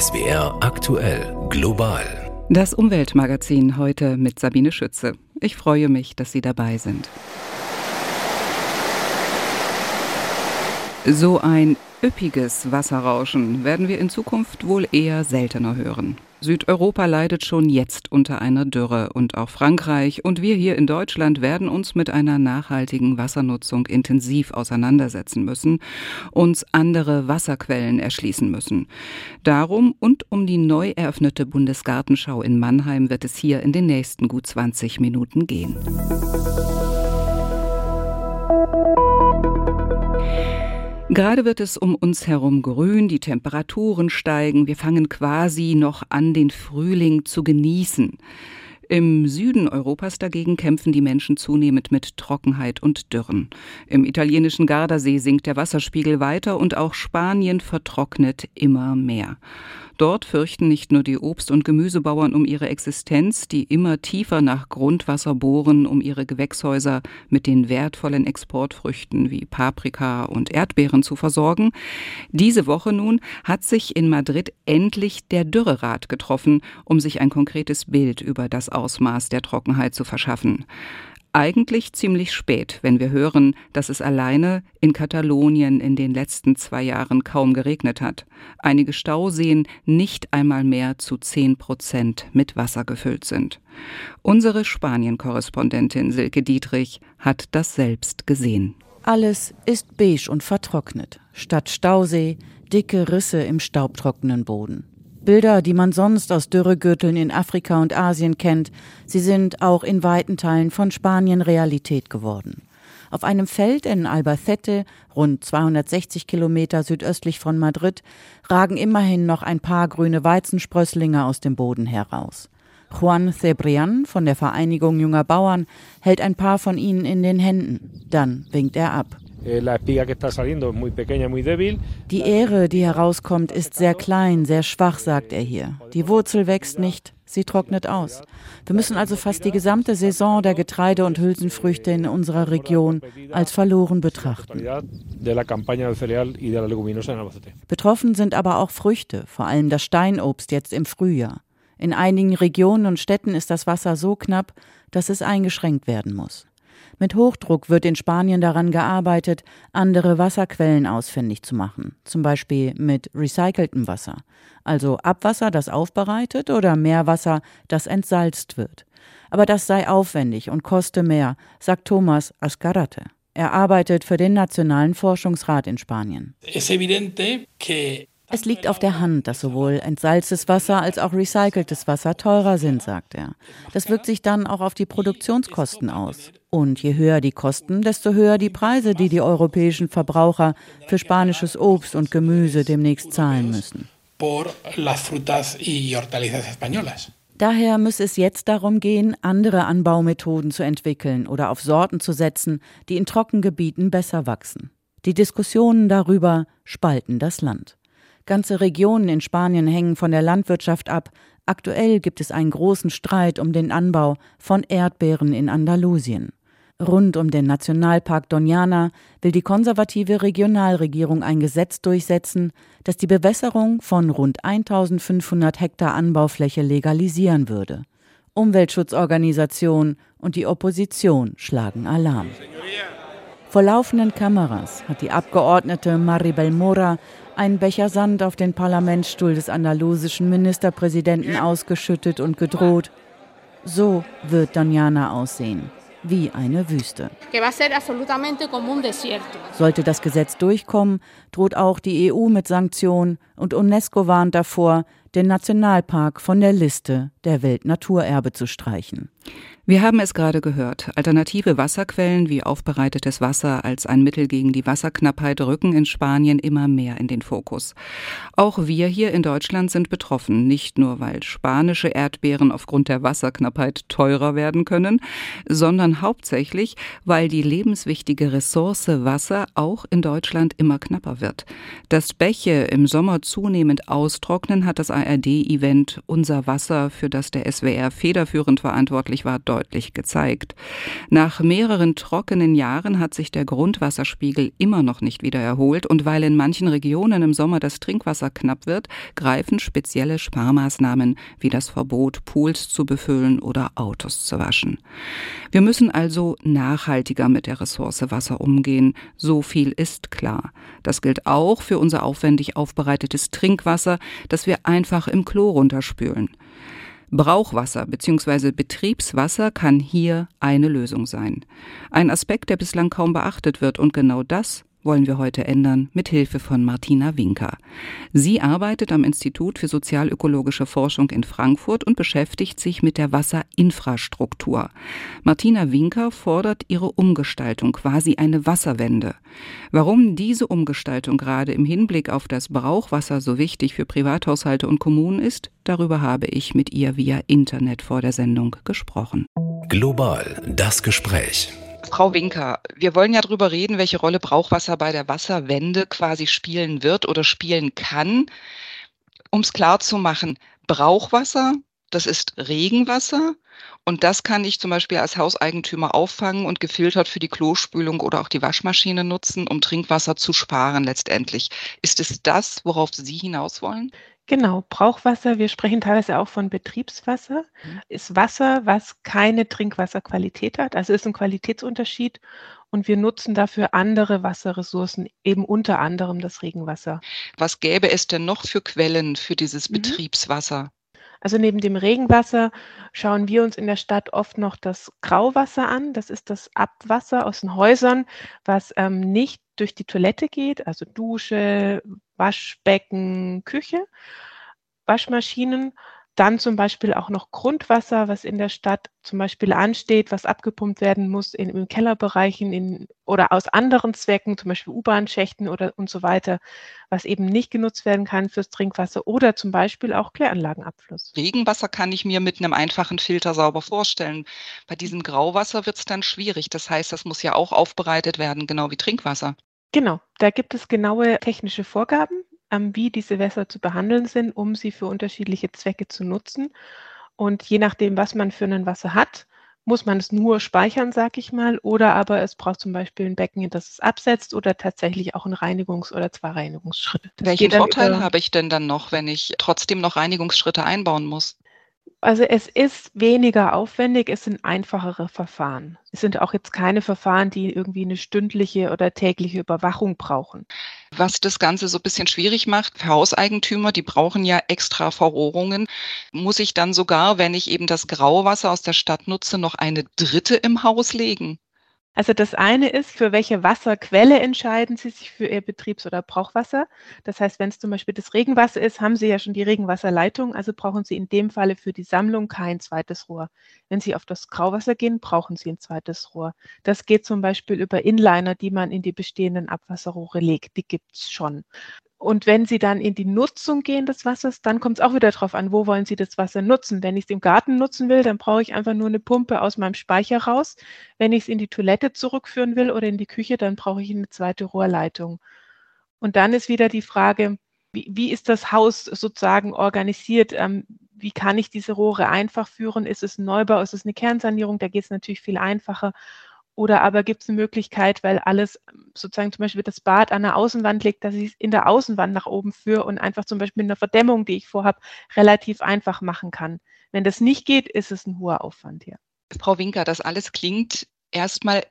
SWR aktuell global. Das Umweltmagazin heute mit Sabine Schütze. Ich freue mich, dass Sie dabei sind. So ein üppiges Wasserrauschen werden wir in Zukunft wohl eher seltener hören. Südeuropa leidet schon jetzt unter einer Dürre und auch Frankreich und wir hier in Deutschland werden uns mit einer nachhaltigen Wassernutzung intensiv auseinandersetzen müssen, uns andere Wasserquellen erschließen müssen. Darum und um die neu eröffnete Bundesgartenschau in Mannheim wird es hier in den nächsten gut 20 Minuten gehen. Gerade wird es um uns herum grün, die Temperaturen steigen, wir fangen quasi noch an, den Frühling zu genießen. Im Süden Europas dagegen kämpfen die Menschen zunehmend mit Trockenheit und Dürren. Im italienischen Gardasee sinkt der Wasserspiegel weiter und auch Spanien vertrocknet immer mehr. Dort fürchten nicht nur die Obst- und Gemüsebauern um ihre Existenz, die immer tiefer nach Grundwasser bohren, um ihre Gewächshäuser mit den wertvollen Exportfrüchten wie Paprika und Erdbeeren zu versorgen. Diese Woche nun hat sich in Madrid endlich der Dürrerat getroffen, um sich ein konkretes Bild über das Ausmaß der Trockenheit zu verschaffen eigentlich ziemlich spät, wenn wir hören, dass es alleine in Katalonien in den letzten zwei Jahren kaum geregnet hat. Einige Stauseen nicht einmal mehr zu zehn Prozent mit Wasser gefüllt sind. Unsere Spanien-Korrespondentin Silke Dietrich hat das selbst gesehen. Alles ist beige und vertrocknet. Statt Stausee dicke Risse im staubtrockenen Boden. Bilder, die man sonst aus Dürregürteln in Afrika und Asien kennt, sie sind auch in weiten Teilen von Spanien Realität geworden. Auf einem Feld in Albacete, rund 260 Kilometer südöstlich von Madrid, ragen immerhin noch ein paar grüne Weizensprösslinge aus dem Boden heraus. Juan Cebrian von der Vereinigung junger Bauern hält ein paar von ihnen in den Händen. Dann winkt er ab. Eh, die Ähre, die herauskommt, ist sehr klein, sehr schwach, sagt er hier. Die Wurzel wächst nicht, sie trocknet aus. Wir müssen also fast die gesamte Saison der Getreide- und Hülsenfrüchte in unserer Region als verloren betrachten. Betroffen sind aber auch Früchte, vor allem das Steinobst jetzt im Frühjahr. In einigen Regionen und Städten ist das Wasser so knapp, dass es eingeschränkt werden muss. Mit Hochdruck wird in Spanien daran gearbeitet, andere Wasserquellen ausfindig zu machen, zum Beispiel mit recyceltem Wasser, also Abwasser, das aufbereitet oder Meerwasser, das entsalzt wird. Aber das sei aufwendig und koste mehr, sagt Thomas Ascarate. Er arbeitet für den Nationalen Forschungsrat in Spanien. Es es liegt auf der Hand, dass sowohl entsalztes Wasser als auch recyceltes Wasser teurer sind, sagt er. Das wirkt sich dann auch auf die Produktionskosten aus. Und je höher die Kosten, desto höher die Preise, die die europäischen Verbraucher für spanisches Obst und Gemüse demnächst zahlen müssen. Daher muss es jetzt darum gehen, andere Anbaumethoden zu entwickeln oder auf Sorten zu setzen, die in Trockengebieten besser wachsen. Die Diskussionen darüber spalten das Land. Ganze Regionen in Spanien hängen von der Landwirtschaft ab. Aktuell gibt es einen großen Streit um den Anbau von Erdbeeren in Andalusien. Rund um den Nationalpark Doñana will die konservative Regionalregierung ein Gesetz durchsetzen, das die Bewässerung von rund 1500 Hektar Anbaufläche legalisieren würde. Umweltschutzorganisationen und die Opposition schlagen Alarm. Vor laufenden Kameras hat die Abgeordnete Maribel Mora einen Becher Sand auf den Parlamentsstuhl des andalusischen Ministerpräsidenten ausgeschüttet und gedroht. So wird Doñana aussehen, wie eine Wüste. Sollte das Gesetz durchkommen, droht auch die EU mit Sanktionen und UNESCO warnt davor, den Nationalpark von der Liste der Weltnaturerbe zu streichen. Wir haben es gerade gehört. Alternative Wasserquellen wie aufbereitetes Wasser als ein Mittel gegen die Wasserknappheit rücken in Spanien immer mehr in den Fokus. Auch wir hier in Deutschland sind betroffen, nicht nur weil spanische Erdbeeren aufgrund der Wasserknappheit teurer werden können, sondern hauptsächlich, weil die lebenswichtige Ressource Wasser auch in Deutschland immer knapper wird. Dass Bäche im Sommer zunehmend austrocknen, hat das ARD-Event Unser Wasser, für das der SWR federführend verantwortlich war, deutlich gezeigt. Nach mehreren trockenen Jahren hat sich der Grundwasserspiegel immer noch nicht wieder erholt und weil in manchen Regionen im Sommer das Trinkwasser knapp wird, greifen spezielle Sparmaßnahmen wie das Verbot, Pools zu befüllen oder Autos zu waschen. Wir müssen also nachhaltiger mit der Ressource Wasser umgehen. So viel ist klar. Das gilt auch für unser aufwendig aufbereitetes Trinkwasser, das wir einfach im Klo runterspülen. Brauchwasser bzw. Betriebswasser kann hier eine Lösung sein. Ein Aspekt, der bislang kaum beachtet wird und genau das wollen wir heute ändern mit Hilfe von Martina Winker. Sie arbeitet am Institut für sozialökologische Forschung in Frankfurt und beschäftigt sich mit der Wasserinfrastruktur. Martina Winker fordert ihre Umgestaltung, quasi eine Wasserwende. Warum diese Umgestaltung gerade im Hinblick auf das Brauchwasser so wichtig für Privathaushalte und Kommunen ist, darüber habe ich mit ihr via Internet vor der Sendung gesprochen. Global das Gespräch. Frau Winker, wir wollen ja darüber reden, welche Rolle Brauchwasser bei der Wasserwende quasi spielen wird oder spielen kann. Um es klar zu machen, Brauchwasser, das ist Regenwasser und das kann ich zum Beispiel als Hauseigentümer auffangen und gefiltert für die Klospülung oder auch die Waschmaschine nutzen, um Trinkwasser zu sparen letztendlich. Ist es das, worauf Sie hinaus wollen? Genau, Brauchwasser, wir sprechen teilweise auch von Betriebswasser, mhm. ist Wasser, was keine Trinkwasserqualität hat, also ist ein Qualitätsunterschied und wir nutzen dafür andere Wasserressourcen, eben unter anderem das Regenwasser. Was gäbe es denn noch für Quellen für dieses mhm. Betriebswasser? Also neben dem Regenwasser schauen wir uns in der Stadt oft noch das Grauwasser an. Das ist das Abwasser aus den Häusern, was ähm, nicht durch die Toilette geht, also Dusche, Waschbecken, Küche, Waschmaschinen, dann zum Beispiel auch noch Grundwasser, was in der Stadt zum Beispiel ansteht, was abgepumpt werden muss in, in Kellerbereichen in, oder aus anderen Zwecken, zum Beispiel U-Bahn-Schächten oder und so weiter, was eben nicht genutzt werden kann fürs Trinkwasser oder zum Beispiel auch Kläranlagenabfluss. Regenwasser kann ich mir mit einem einfachen Filter sauber vorstellen. Bei diesem Grauwasser wird es dann schwierig. Das heißt, das muss ja auch aufbereitet werden, genau wie Trinkwasser. Genau, da gibt es genaue technische Vorgaben, ähm, wie diese Wässer zu behandeln sind, um sie für unterschiedliche Zwecke zu nutzen. Und je nachdem, was man für ein Wasser hat, muss man es nur speichern, sag ich mal, oder aber es braucht zum Beispiel ein Becken, das es absetzt oder tatsächlich auch ein Reinigungs- oder zwei Reinigungsschritte. Das Welchen Vorteil habe ich denn dann noch, wenn ich trotzdem noch Reinigungsschritte einbauen muss? Also es ist weniger aufwendig, es sind einfachere Verfahren. Es sind auch jetzt keine Verfahren, die irgendwie eine stündliche oder tägliche Überwachung brauchen. Was das Ganze so ein bisschen schwierig macht für Hauseigentümer, die brauchen ja extra Verrohrungen. Muss ich dann sogar, wenn ich eben das Grauwasser aus der Stadt nutze, noch eine dritte im Haus legen? Also das eine ist, für welche Wasserquelle entscheiden Sie sich für Ihr Betriebs- oder Brauchwasser. Das heißt, wenn es zum Beispiel das Regenwasser ist, haben Sie ja schon die Regenwasserleitung, also brauchen Sie in dem Falle für die Sammlung kein zweites Rohr. Wenn Sie auf das Grauwasser gehen, brauchen Sie ein zweites Rohr. Das geht zum Beispiel über Inliner, die man in die bestehenden Abwasserrohre legt. Die gibt es schon. Und wenn Sie dann in die Nutzung gehen des Wassers, dann kommt es auch wieder darauf an, wo wollen Sie das Wasser nutzen. Wenn ich es im Garten nutzen will, dann brauche ich einfach nur eine Pumpe aus meinem Speicher raus. Wenn ich es in die Toilette zurückführen will oder in die Küche, dann brauche ich eine zweite Rohrleitung. Und dann ist wieder die Frage, wie, wie ist das Haus sozusagen organisiert? Ähm, wie kann ich diese Rohre einfach führen? Ist es ein Neubau? Ist es eine Kernsanierung? Da geht es natürlich viel einfacher. Oder aber gibt es eine Möglichkeit, weil alles sozusagen zum Beispiel das Bad an der Außenwand liegt, dass ich es in der Außenwand nach oben führe und einfach zum Beispiel mit einer Verdämmung, die ich vorhabe, relativ einfach machen kann. Wenn das nicht geht, ist es ein hoher Aufwand hier. Frau Winker, das alles klingt erstmal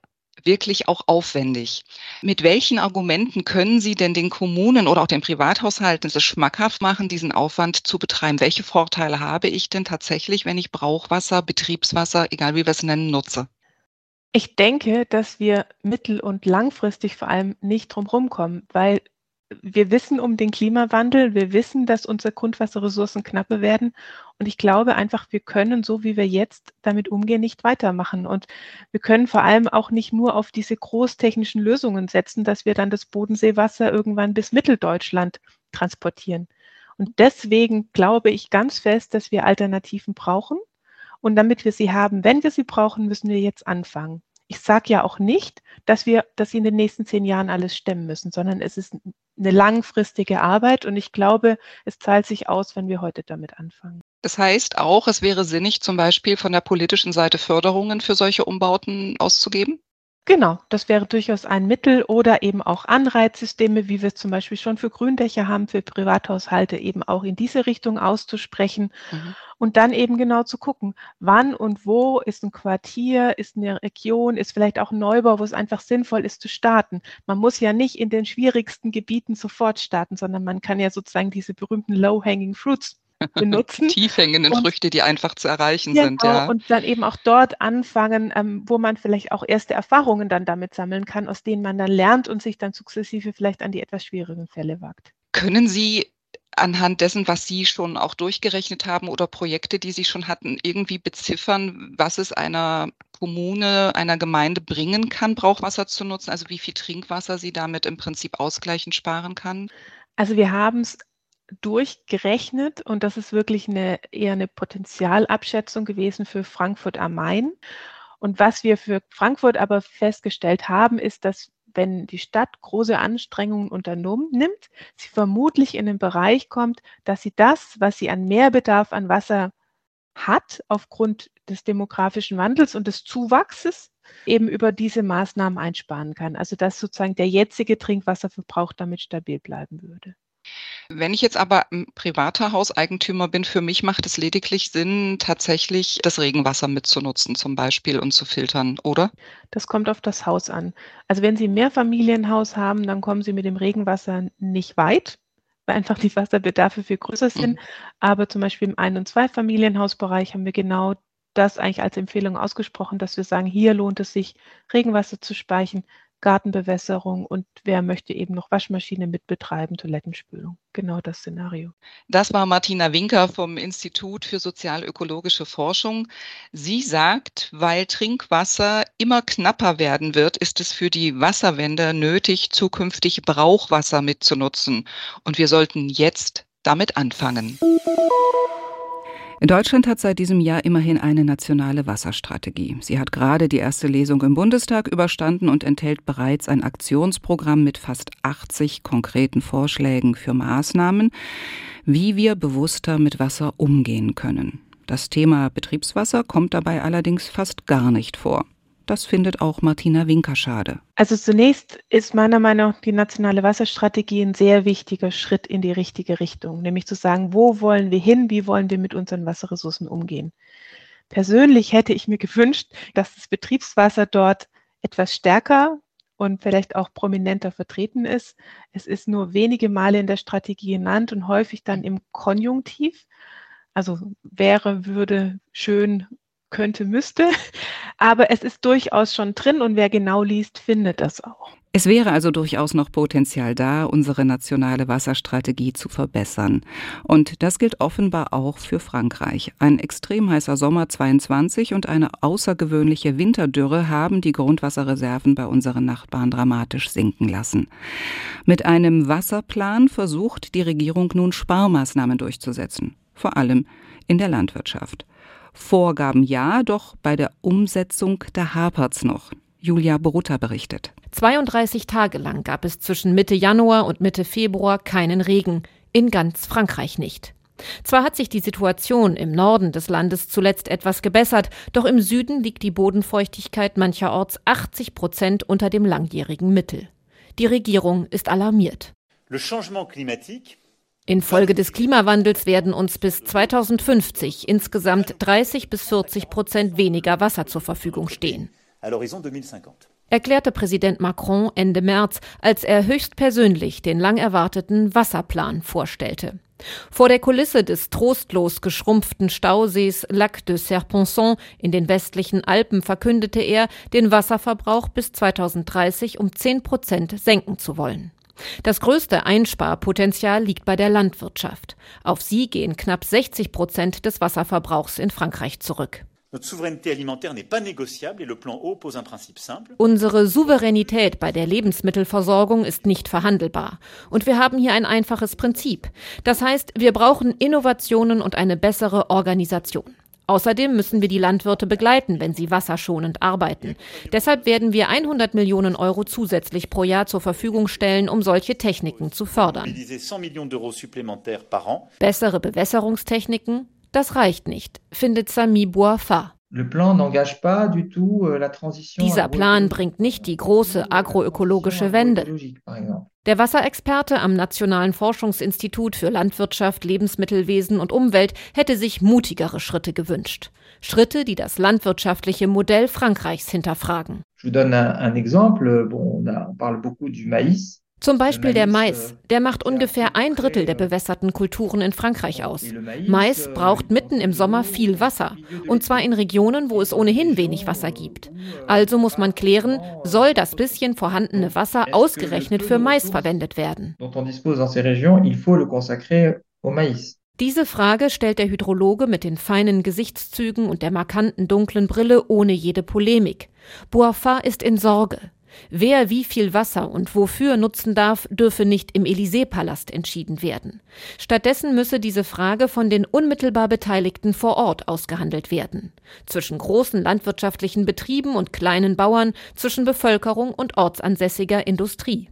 wirklich auch aufwendig. Mit welchen Argumenten können Sie denn den Kommunen oder auch den Privathaushalten es schmackhaft machen, diesen Aufwand zu betreiben? Welche Vorteile habe ich denn tatsächlich, wenn ich Brauchwasser, Betriebswasser, egal wie wir es nennen, nutze? Ich denke, dass wir mittel- und langfristig vor allem nicht drumherum kommen, weil wir wissen um den Klimawandel, wir wissen, dass unsere Grundwasserressourcen knapper werden. Und ich glaube einfach, wir können, so wie wir jetzt damit umgehen, nicht weitermachen. Und wir können vor allem auch nicht nur auf diese großtechnischen Lösungen setzen, dass wir dann das Bodenseewasser irgendwann bis Mitteldeutschland transportieren. Und deswegen glaube ich ganz fest, dass wir Alternativen brauchen. Und damit wir sie haben, wenn wir sie brauchen, müssen wir jetzt anfangen. Ich sage ja auch nicht, dass wir das in den nächsten zehn Jahren alles stemmen müssen, sondern es ist eine langfristige Arbeit und ich glaube, es zahlt sich aus, wenn wir heute damit anfangen. Das heißt auch, es wäre sinnig, zum Beispiel von der politischen Seite Förderungen für solche Umbauten auszugeben? Genau, das wäre durchaus ein Mittel oder eben auch Anreizsysteme, wie wir es zum Beispiel schon für Gründächer haben, für Privathaushalte eben auch in diese Richtung auszusprechen mhm. und dann eben genau zu gucken, wann und wo ist ein Quartier, ist eine Region, ist vielleicht auch ein Neubau, wo es einfach sinnvoll ist zu starten. Man muss ja nicht in den schwierigsten Gebieten sofort starten, sondern man kann ja sozusagen diese berühmten Low-Hanging Fruits benutzen. Tiefhängenden Früchte, die einfach zu erreichen genau, sind. Ja. Und dann eben auch dort anfangen, ähm, wo man vielleicht auch erste Erfahrungen dann damit sammeln kann, aus denen man dann lernt und sich dann sukzessive vielleicht an die etwas schwierigen Fälle wagt. Können Sie anhand dessen, was Sie schon auch durchgerechnet haben oder Projekte, die Sie schon hatten, irgendwie beziffern, was es einer Kommune, einer Gemeinde bringen kann, Brauchwasser zu nutzen? Also wie viel Trinkwasser sie damit im Prinzip ausgleichend sparen kann? Also wir haben es durchgerechnet und das ist wirklich eine, eher eine Potenzialabschätzung gewesen für Frankfurt am Main. Und was wir für Frankfurt aber festgestellt haben, ist, dass wenn die Stadt große Anstrengungen unternommen nimmt, sie vermutlich in den Bereich kommt, dass sie das, was sie an Mehrbedarf an Wasser hat, aufgrund des demografischen Wandels und des Zuwachses, eben über diese Maßnahmen einsparen kann. Also dass sozusagen der jetzige Trinkwasserverbrauch damit stabil bleiben würde. Wenn ich jetzt aber ein privater Hauseigentümer bin, für mich macht es lediglich Sinn, tatsächlich das Regenwasser mitzunutzen zum Beispiel und zu filtern, oder? Das kommt auf das Haus an. Also wenn Sie ein Mehrfamilienhaus haben, dann kommen Sie mit dem Regenwasser nicht weit, weil einfach die Wasserbedarfe viel größer sind. Mhm. Aber zum Beispiel im Ein- und Zweifamilienhausbereich haben wir genau das eigentlich als Empfehlung ausgesprochen, dass wir sagen, hier lohnt es sich, Regenwasser zu speichern, Gartenbewässerung und wer möchte eben noch Waschmaschine mit betreiben, Toilettenspülung. Genau das Szenario. Das war Martina Winker vom Institut für sozialökologische Forschung. Sie sagt, weil Trinkwasser immer knapper werden wird, ist es für die Wasserwende nötig, zukünftig Brauchwasser mitzunutzen. Und wir sollten jetzt damit anfangen. Deutschland hat seit diesem Jahr immerhin eine nationale Wasserstrategie. Sie hat gerade die erste Lesung im Bundestag überstanden und enthält bereits ein Aktionsprogramm mit fast 80 konkreten Vorschlägen für Maßnahmen, wie wir bewusster mit Wasser umgehen können. Das Thema Betriebswasser kommt dabei allerdings fast gar nicht vor. Das findet auch Martina Winker schade. Also zunächst ist meiner Meinung nach die nationale Wasserstrategie ein sehr wichtiger Schritt in die richtige Richtung, nämlich zu sagen, wo wollen wir hin, wie wollen wir mit unseren Wasserressourcen umgehen. Persönlich hätte ich mir gewünscht, dass das Betriebswasser dort etwas stärker und vielleicht auch prominenter vertreten ist. Es ist nur wenige Male in der Strategie genannt und häufig dann im Konjunktiv. Also wäre, würde, schön, könnte, müsste. Aber es ist durchaus schon drin und wer genau liest, findet das auch. Es wäre also durchaus noch Potenzial da, unsere nationale Wasserstrategie zu verbessern. Und das gilt offenbar auch für Frankreich. Ein extrem heißer Sommer 22 und eine außergewöhnliche Winterdürre haben die Grundwasserreserven bei unseren Nachbarn dramatisch sinken lassen. Mit einem Wasserplan versucht die Regierung nun Sparmaßnahmen durchzusetzen. Vor allem in der Landwirtschaft. Vorgaben ja, doch bei der Umsetzung, da hapert's noch. Julia Borutta berichtet. 32 Tage lang gab es zwischen Mitte Januar und Mitte Februar keinen Regen. In ganz Frankreich nicht. Zwar hat sich die Situation im Norden des Landes zuletzt etwas gebessert, doch im Süden liegt die Bodenfeuchtigkeit mancherorts 80 Prozent unter dem langjährigen Mittel. Die Regierung ist alarmiert. Le changement climatique Infolge des Klimawandels werden uns bis 2050 insgesamt 30 bis 40 Prozent weniger Wasser zur Verfügung stehen. Erklärte Präsident Macron Ende März, als er höchstpersönlich den lang erwarteten Wasserplan vorstellte. Vor der Kulisse des trostlos geschrumpften Stausees Lac de Serponçon in den westlichen Alpen verkündete er, den Wasserverbrauch bis 2030 um 10 Prozent senken zu wollen. Das größte Einsparpotenzial liegt bei der Landwirtschaft. Auf sie gehen knapp 60 Prozent des Wasserverbrauchs in Frankreich zurück. Unsere Souveränität bei der Lebensmittelversorgung ist nicht verhandelbar. Und wir haben hier ein einfaches Prinzip. Das heißt, wir brauchen Innovationen und eine bessere Organisation. Außerdem müssen wir die Landwirte begleiten, wenn sie wasserschonend arbeiten. Deshalb werden wir 100 Millionen Euro zusätzlich pro Jahr zur Verfügung stellen, um solche Techniken zu fördern. Bessere Bewässerungstechniken? Das reicht nicht, findet Sami Boafa. Euh, Dieser Plan bringt nicht die große agroökologische Wende. Der Wasserexperte am Nationalen Forschungsinstitut für Landwirtschaft, Lebensmittelwesen und Umwelt hätte sich mutigere Schritte gewünscht. Schritte, die das landwirtschaftliche Modell Frankreichs hinterfragen. Je vous donne un, un exemple. Bon, on, on parle beaucoup du maïs. Zum Beispiel der Mais, der macht ungefähr ein Drittel der bewässerten Kulturen in Frankreich aus. Mais braucht mitten im Sommer viel Wasser, und zwar in Regionen, wo es ohnehin wenig Wasser gibt. Also muss man klären, soll das bisschen vorhandene Wasser ausgerechnet für Mais verwendet werden? Diese Frage stellt der Hydrologe mit den feinen Gesichtszügen und der markanten dunklen Brille ohne jede Polemik. Boafa ist in Sorge. Wer wie viel Wasser und wofür nutzen darf, dürfe nicht im Élysée-Palast entschieden werden. Stattdessen müsse diese Frage von den unmittelbar Beteiligten vor Ort ausgehandelt werden. Zwischen großen landwirtschaftlichen Betrieben und kleinen Bauern, zwischen Bevölkerung und ortsansässiger Industrie.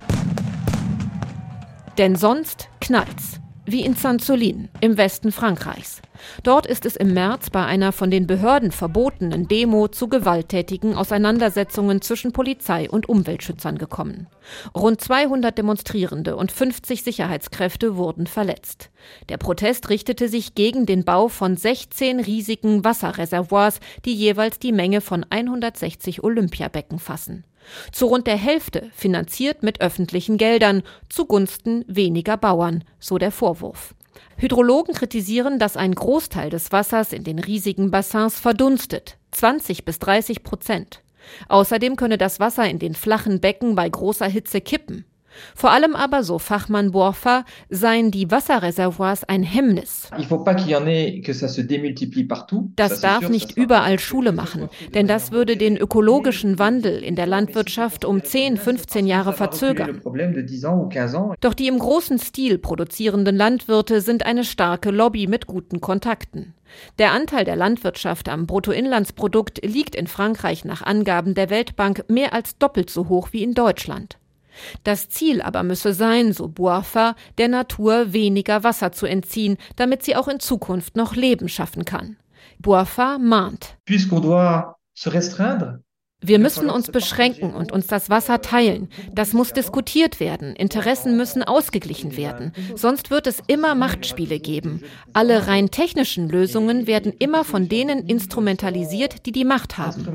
Denn sonst knallt's wie in Saint-Solin im Westen Frankreichs. Dort ist es im März bei einer von den Behörden verbotenen Demo zu gewalttätigen Auseinandersetzungen zwischen Polizei und Umweltschützern gekommen. Rund 200 Demonstrierende und 50 Sicherheitskräfte wurden verletzt. Der Protest richtete sich gegen den Bau von 16 riesigen Wasserreservoirs, die jeweils die Menge von 160 Olympiabecken fassen. Zu rund der Hälfte finanziert mit öffentlichen Geldern zugunsten weniger Bauern, so der Vorwurf. Hydrologen kritisieren, dass ein Großteil des Wassers in den riesigen Bassins verdunstet, 20 bis 30 Prozent. Außerdem könne das Wasser in den flachen Becken bei großer Hitze kippen. Vor allem aber, so Fachmann Borfa, seien die Wasserreservoirs ein Hemmnis. Das darf nicht überall Schule machen, denn das würde den ökologischen Wandel in der Landwirtschaft um 10, 15 Jahre verzögern. Doch die im großen Stil produzierenden Landwirte sind eine starke Lobby mit guten Kontakten. Der Anteil der Landwirtschaft am Bruttoinlandsprodukt liegt in Frankreich nach Angaben der Weltbank mehr als doppelt so hoch wie in Deutschland. Das Ziel aber müsse sein, so Boafa, der Natur weniger Wasser zu entziehen, damit sie auch in Zukunft noch Leben schaffen kann. Boafa mahnt. Wir müssen uns beschränken und uns das Wasser teilen. Das muss diskutiert werden. Interessen müssen ausgeglichen werden. Sonst wird es immer Machtspiele geben. Alle rein technischen Lösungen werden immer von denen instrumentalisiert, die die Macht haben.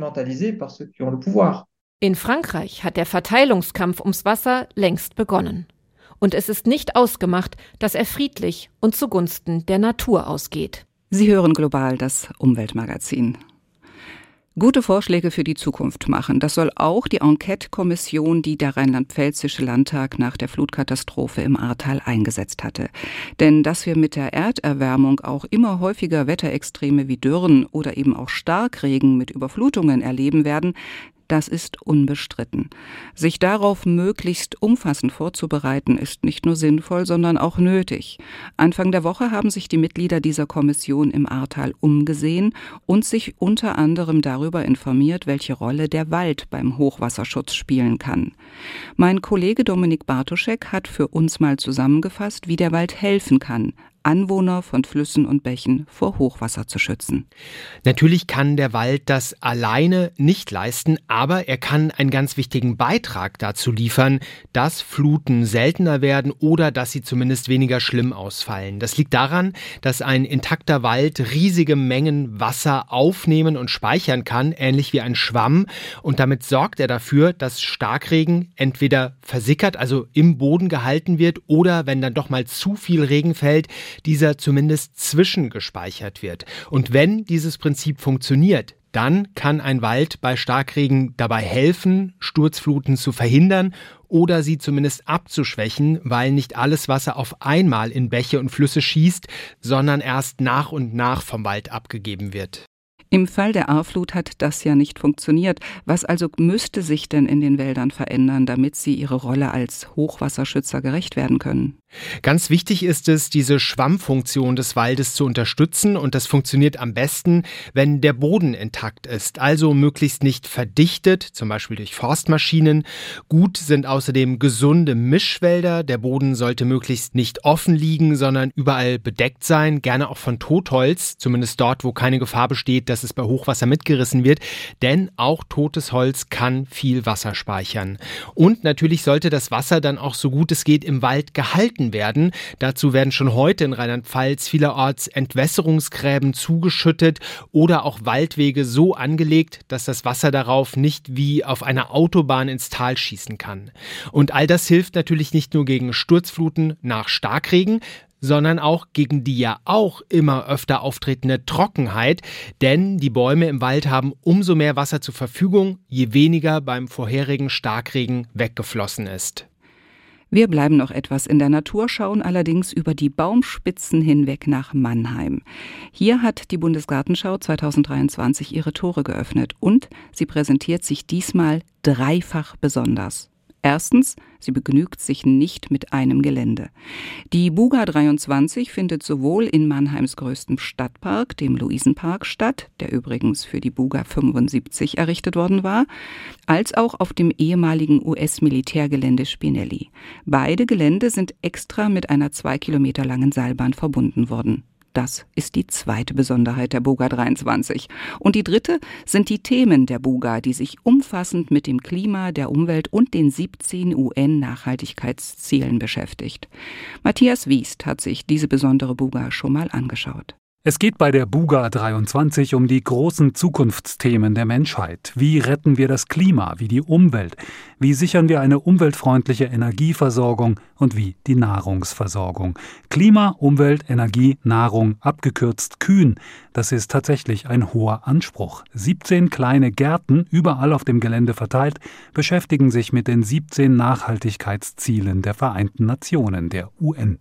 In Frankreich hat der Verteilungskampf ums Wasser längst begonnen. Und es ist nicht ausgemacht, dass er friedlich und zugunsten der Natur ausgeht. Sie hören global das Umweltmagazin. Gute Vorschläge für die Zukunft machen. Das soll auch die Enquete-Kommission, die der Rheinland-Pfälzische Landtag nach der Flutkatastrophe im Ahrtal eingesetzt hatte. Denn dass wir mit der Erderwärmung auch immer häufiger Wetterextreme wie Dürren oder eben auch Starkregen mit Überflutungen erleben werden, das ist unbestritten. Sich darauf möglichst umfassend vorzubereiten, ist nicht nur sinnvoll, sondern auch nötig. Anfang der Woche haben sich die Mitglieder dieser Kommission im Ahrtal umgesehen und sich unter anderem darüber informiert, welche Rolle der Wald beim Hochwasserschutz spielen kann. Mein Kollege Dominik Bartoschek hat für uns mal zusammengefasst, wie der Wald helfen kann, Anwohner von Flüssen und Bächen vor Hochwasser zu schützen. Natürlich kann der Wald das alleine nicht leisten, aber er kann einen ganz wichtigen Beitrag dazu liefern, dass Fluten seltener werden oder dass sie zumindest weniger schlimm ausfallen. Das liegt daran, dass ein intakter Wald riesige Mengen Wasser aufnehmen und speichern kann, ähnlich wie ein Schwamm. Und damit sorgt er dafür, dass Starkregen entweder versickert, also im Boden gehalten wird, oder wenn dann doch mal zu viel Regen fällt, dieser zumindest zwischengespeichert wird. Und wenn dieses Prinzip funktioniert, dann kann ein Wald bei Starkregen dabei helfen, Sturzfluten zu verhindern oder sie zumindest abzuschwächen, weil nicht alles Wasser auf einmal in Bäche und Flüsse schießt, sondern erst nach und nach vom Wald abgegeben wird. Im Fall der Ahrflut hat das ja nicht funktioniert. Was also müsste sich denn in den Wäldern verändern, damit sie ihre Rolle als Hochwasserschützer gerecht werden können? Ganz wichtig ist es, diese Schwammfunktion des Waldes zu unterstützen und das funktioniert am besten, wenn der Boden intakt ist, also möglichst nicht verdichtet, zum Beispiel durch Forstmaschinen. Gut sind außerdem gesunde Mischwälder. Der Boden sollte möglichst nicht offen liegen, sondern überall bedeckt sein, gerne auch von Totholz, zumindest dort, wo keine Gefahr besteht, dass es bei Hochwasser mitgerissen wird, denn auch totes Holz kann viel Wasser speichern. Und natürlich sollte das Wasser dann auch so gut es geht im Wald gehalten gehalten werden. Dazu werden schon heute in Rheinland-Pfalz vielerorts Entwässerungsgräben zugeschüttet oder auch Waldwege so angelegt, dass das Wasser darauf nicht wie auf einer Autobahn ins Tal schießen kann. Und all das hilft natürlich nicht nur gegen Sturzfluten nach Starkregen, sondern auch gegen die ja auch immer öfter auftretende Trockenheit, denn die Bäume im Wald haben umso mehr Wasser zur Verfügung, je weniger beim vorherigen Starkregen weggeflossen ist. Wir bleiben noch etwas in der Natur, schauen allerdings über die Baumspitzen hinweg nach Mannheim. Hier hat die Bundesgartenschau 2023 ihre Tore geöffnet und sie präsentiert sich diesmal dreifach besonders. Erstens, sie begnügt sich nicht mit einem Gelände. Die Buga 23 findet sowohl in Mannheims größtem Stadtpark, dem Luisenpark, statt, der übrigens für die Buga 75 errichtet worden war, als auch auf dem ehemaligen US-Militärgelände Spinelli. Beide Gelände sind extra mit einer zwei Kilometer langen Seilbahn verbunden worden. Das ist die zweite Besonderheit der Buga 23. Und die dritte sind die Themen der Buga, die sich umfassend mit dem Klima, der Umwelt und den 17 UN-Nachhaltigkeitszielen beschäftigt. Matthias Wiest hat sich diese besondere Buga schon mal angeschaut. Es geht bei der Buga 23 um die großen Zukunftsthemen der Menschheit. Wie retten wir das Klima, wie die Umwelt? Wie sichern wir eine umweltfreundliche Energieversorgung und wie die Nahrungsversorgung? Klima, Umwelt, Energie, Nahrung, abgekürzt Kühn. Das ist tatsächlich ein hoher Anspruch. 17 kleine Gärten, überall auf dem Gelände verteilt, beschäftigen sich mit den 17 Nachhaltigkeitszielen der Vereinten Nationen, der UN.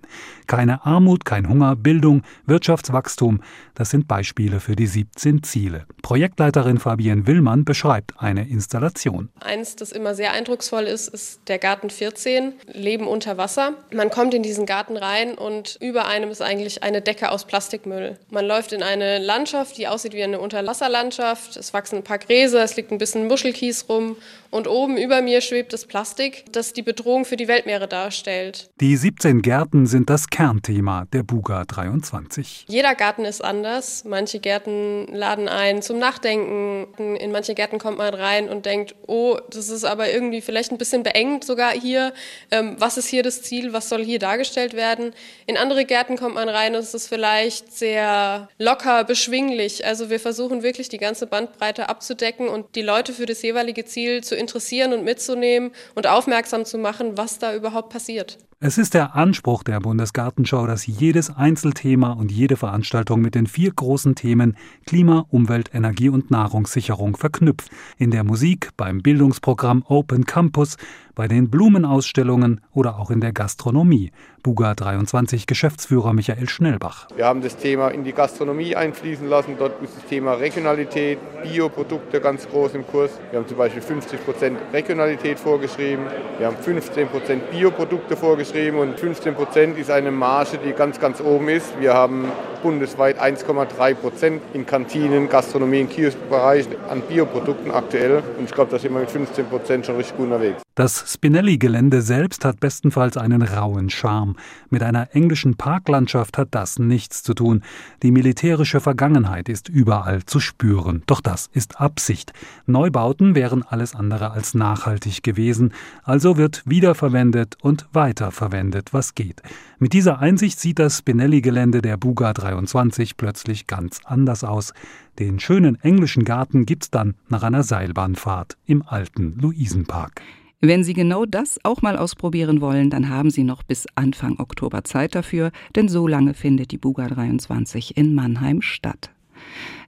Keine Armut, kein Hunger, Bildung, Wirtschaftswachstum, home das sind Beispiele für die 17 Ziele. Projektleiterin Fabienne Willmann beschreibt eine Installation. Eins, das immer sehr eindrucksvoll ist, ist der Garten 14, Leben unter Wasser. Man kommt in diesen Garten rein und über einem ist eigentlich eine Decke aus Plastikmüll. Man läuft in eine Landschaft, die aussieht wie eine Unterwasserlandschaft. Es wachsen ein paar Gräser, es liegt ein bisschen Muschelkies rum und oben über mir schwebt das Plastik, das die Bedrohung für die Weltmeere darstellt. Die 17 Gärten sind das Kernthema der Buga 23. Jeder Garten ist anders. Manche Gärten laden ein zum Nachdenken. In manche Gärten kommt man rein und denkt, oh, das ist aber irgendwie vielleicht ein bisschen beengt sogar hier. Ähm, was ist hier das Ziel? Was soll hier dargestellt werden? In andere Gärten kommt man rein und es ist vielleicht sehr locker, beschwinglich. Also wir versuchen wirklich die ganze Bandbreite abzudecken und die Leute für das jeweilige Ziel zu interessieren und mitzunehmen und aufmerksam zu machen, was da überhaupt passiert. Es ist der Anspruch der Bundesgartenschau, dass jedes Einzelthema und jede Veranstaltung mit den vier großen Themen Klima, Umwelt, Energie und Nahrungssicherung verknüpft. In der Musik, beim Bildungsprogramm Open Campus, bei den Blumenausstellungen oder auch in der Gastronomie. Buga 23 Geschäftsführer Michael Schnellbach. Wir haben das Thema in die Gastronomie einfließen lassen. Dort ist das Thema Regionalität, Bioprodukte ganz groß im Kurs. Wir haben zum Beispiel 50 Prozent Regionalität vorgeschrieben. Wir haben 15 Prozent Bioprodukte vorgeschrieben und 15 Prozent ist eine Marge, die ganz, ganz oben ist. Wir haben bundesweit 1,3 Prozent in Kantinen, Gastronomie, im Kioskbereich an Bioprodukten aktuell. Und ich glaube, da sind wir mit 15 Prozent schon richtig gut unterwegs. Das Spinelli-Gelände selbst hat bestenfalls einen rauen Charme. Mit einer englischen Parklandschaft hat das nichts zu tun. Die militärische Vergangenheit ist überall zu spüren. Doch das ist Absicht. Neubauten wären alles andere als nachhaltig gewesen. Also wird wiederverwendet und weiterverwendet, was geht. Mit dieser Einsicht sieht das Spinelli-Gelände der Buga 23 plötzlich ganz anders aus. Den schönen englischen Garten gibt's dann nach einer Seilbahnfahrt im alten Luisenpark. Wenn Sie genau das auch mal ausprobieren wollen, dann haben Sie noch bis Anfang Oktober Zeit dafür, denn so lange findet die Buga 23 in Mannheim statt.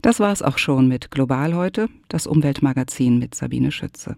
Das war's auch schon mit Global heute, das Umweltmagazin mit Sabine Schütze.